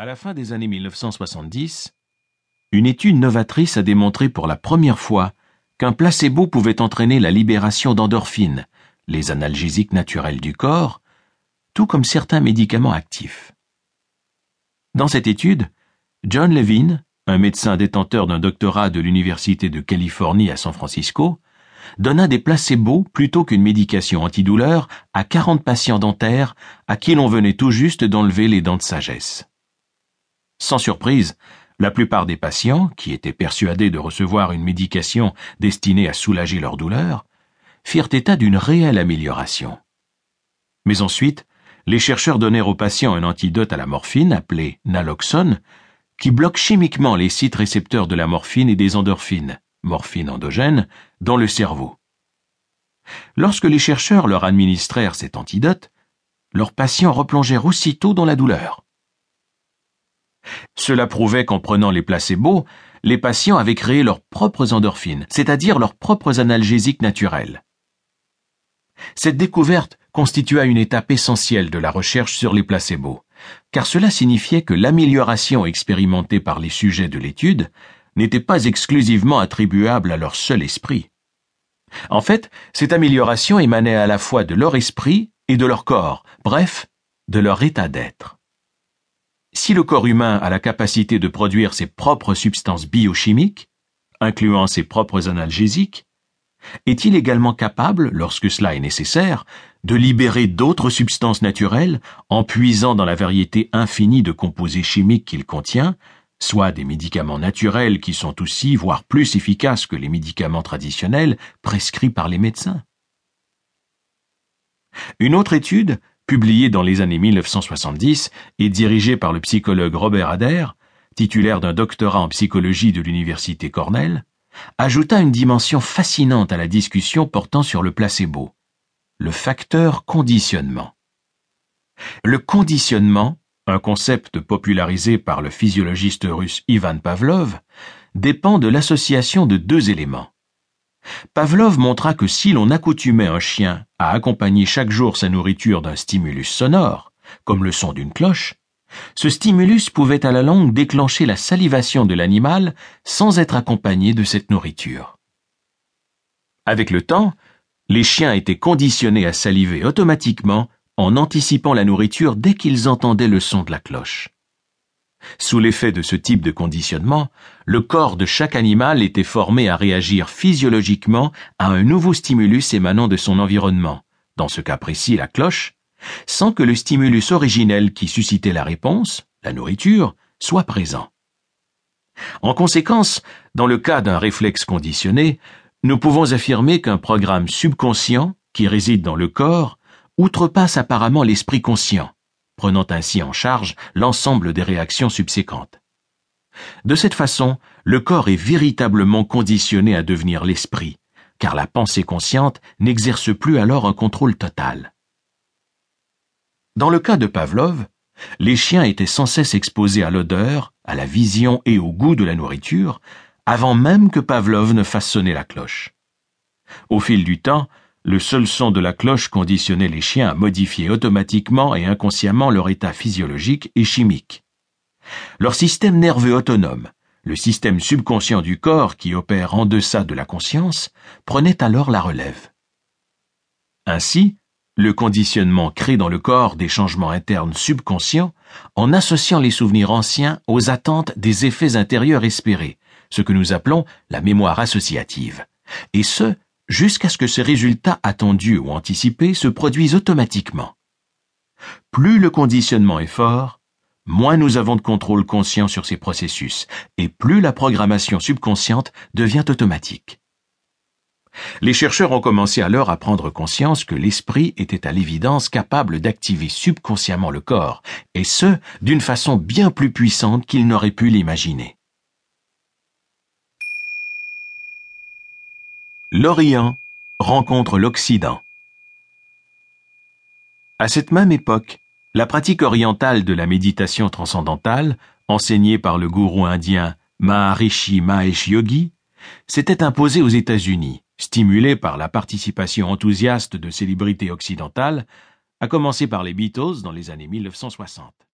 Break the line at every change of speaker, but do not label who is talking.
À la fin des années 1970, une étude novatrice a démontré pour la première fois qu'un placebo pouvait entraîner la libération d'endorphines, les analgésiques naturels du corps, tout comme certains médicaments actifs. Dans cette étude, John Levine, un médecin détenteur d'un doctorat de l'Université de Californie à San Francisco, donna des placebos plutôt qu'une médication antidouleur à 40 patients dentaires à qui l'on venait tout juste d'enlever les dents de sagesse. Sans surprise, la plupart des patients, qui étaient persuadés de recevoir une médication destinée à soulager leur douleur, firent état d'une réelle amélioration. Mais ensuite, les chercheurs donnèrent aux patients un antidote à la morphine appelé naloxone, qui bloque chimiquement les sites récepteurs de la morphine et des endorphines, morphine endogène, dans le cerveau. Lorsque les chercheurs leur administrèrent cet antidote, leurs patients replongèrent aussitôt dans la douleur. Cela prouvait qu'en prenant les placebos, les patients avaient créé leurs propres endorphines, c'est-à-dire leurs propres analgésiques naturels. Cette découverte constitua une étape essentielle de la recherche sur les placebos, car cela signifiait que l'amélioration expérimentée par les sujets de l'étude n'était pas exclusivement attribuable à leur seul esprit. En fait, cette amélioration émanait à la fois de leur esprit et de leur corps, bref, de leur état d'être. Si le corps humain a la capacité de produire ses propres substances biochimiques, incluant ses propres analgésiques, est-il également capable, lorsque cela est nécessaire, de libérer d'autres substances naturelles en puisant dans la variété infinie de composés chimiques qu'il contient, soit des médicaments naturels qui sont aussi, voire plus efficaces que les médicaments traditionnels prescrits par les médecins? Une autre étude publié dans les années 1970 et dirigé par le psychologue Robert Adair, titulaire d'un doctorat en psychologie de l'université Cornell, ajouta une dimension fascinante à la discussion portant sur le placebo, le facteur conditionnement. Le conditionnement, un concept popularisé par le physiologiste russe Ivan Pavlov, dépend de l'association de deux éléments. Pavlov montra que si l'on accoutumait un chien à accompagner chaque jour sa nourriture d'un stimulus sonore, comme le son d'une cloche, ce stimulus pouvait à la longue déclencher la salivation de l'animal sans être accompagné de cette nourriture. Avec le temps, les chiens étaient conditionnés à saliver automatiquement en anticipant la nourriture dès qu'ils entendaient le son de la cloche. Sous l'effet de ce type de conditionnement, le corps de chaque animal était formé à réagir physiologiquement à un nouveau stimulus émanant de son environnement, dans ce cas précis la cloche, sans que le stimulus originel qui suscitait la réponse, la nourriture, soit présent. En conséquence, dans le cas d'un réflexe conditionné, nous pouvons affirmer qu'un programme subconscient, qui réside dans le corps, outrepasse apparemment l'esprit conscient, prenant ainsi en charge l'ensemble des réactions subséquentes. De cette façon, le corps est véritablement conditionné à devenir l'esprit, car la pensée consciente n'exerce plus alors un contrôle total. Dans le cas de Pavlov, les chiens étaient sans cesse exposés à l'odeur, à la vision et au goût de la nourriture, avant même que Pavlov ne fasse sonner la cloche. Au fil du temps, le seul son de la cloche conditionnait les chiens à modifier automatiquement et inconsciemment leur état physiologique et chimique. Leur système nerveux autonome, le système subconscient du corps qui opère en deçà de la conscience, prenait alors la relève. Ainsi, le conditionnement crée dans le corps des changements internes subconscients en associant les souvenirs anciens aux attentes des effets intérieurs espérés, ce que nous appelons la mémoire associative, et ce, jusqu'à ce que ces résultats attendus ou anticipés se produisent automatiquement. Plus le conditionnement est fort, moins nous avons de contrôle conscient sur ces processus, et plus la programmation subconsciente devient automatique. Les chercheurs ont commencé alors à prendre conscience que l'esprit était à l'évidence capable d'activer subconsciemment le corps, et ce, d'une façon bien plus puissante qu'ils n'auraient pu l'imaginer. L'Orient rencontre l'Occident. À cette même époque, la pratique orientale de la méditation transcendantale, enseignée par le gourou indien Maharishi Mahesh Yogi, s'était imposée aux États-Unis, stimulée par la participation enthousiaste de célébrités occidentales, à commencer par les Beatles dans les années 1960.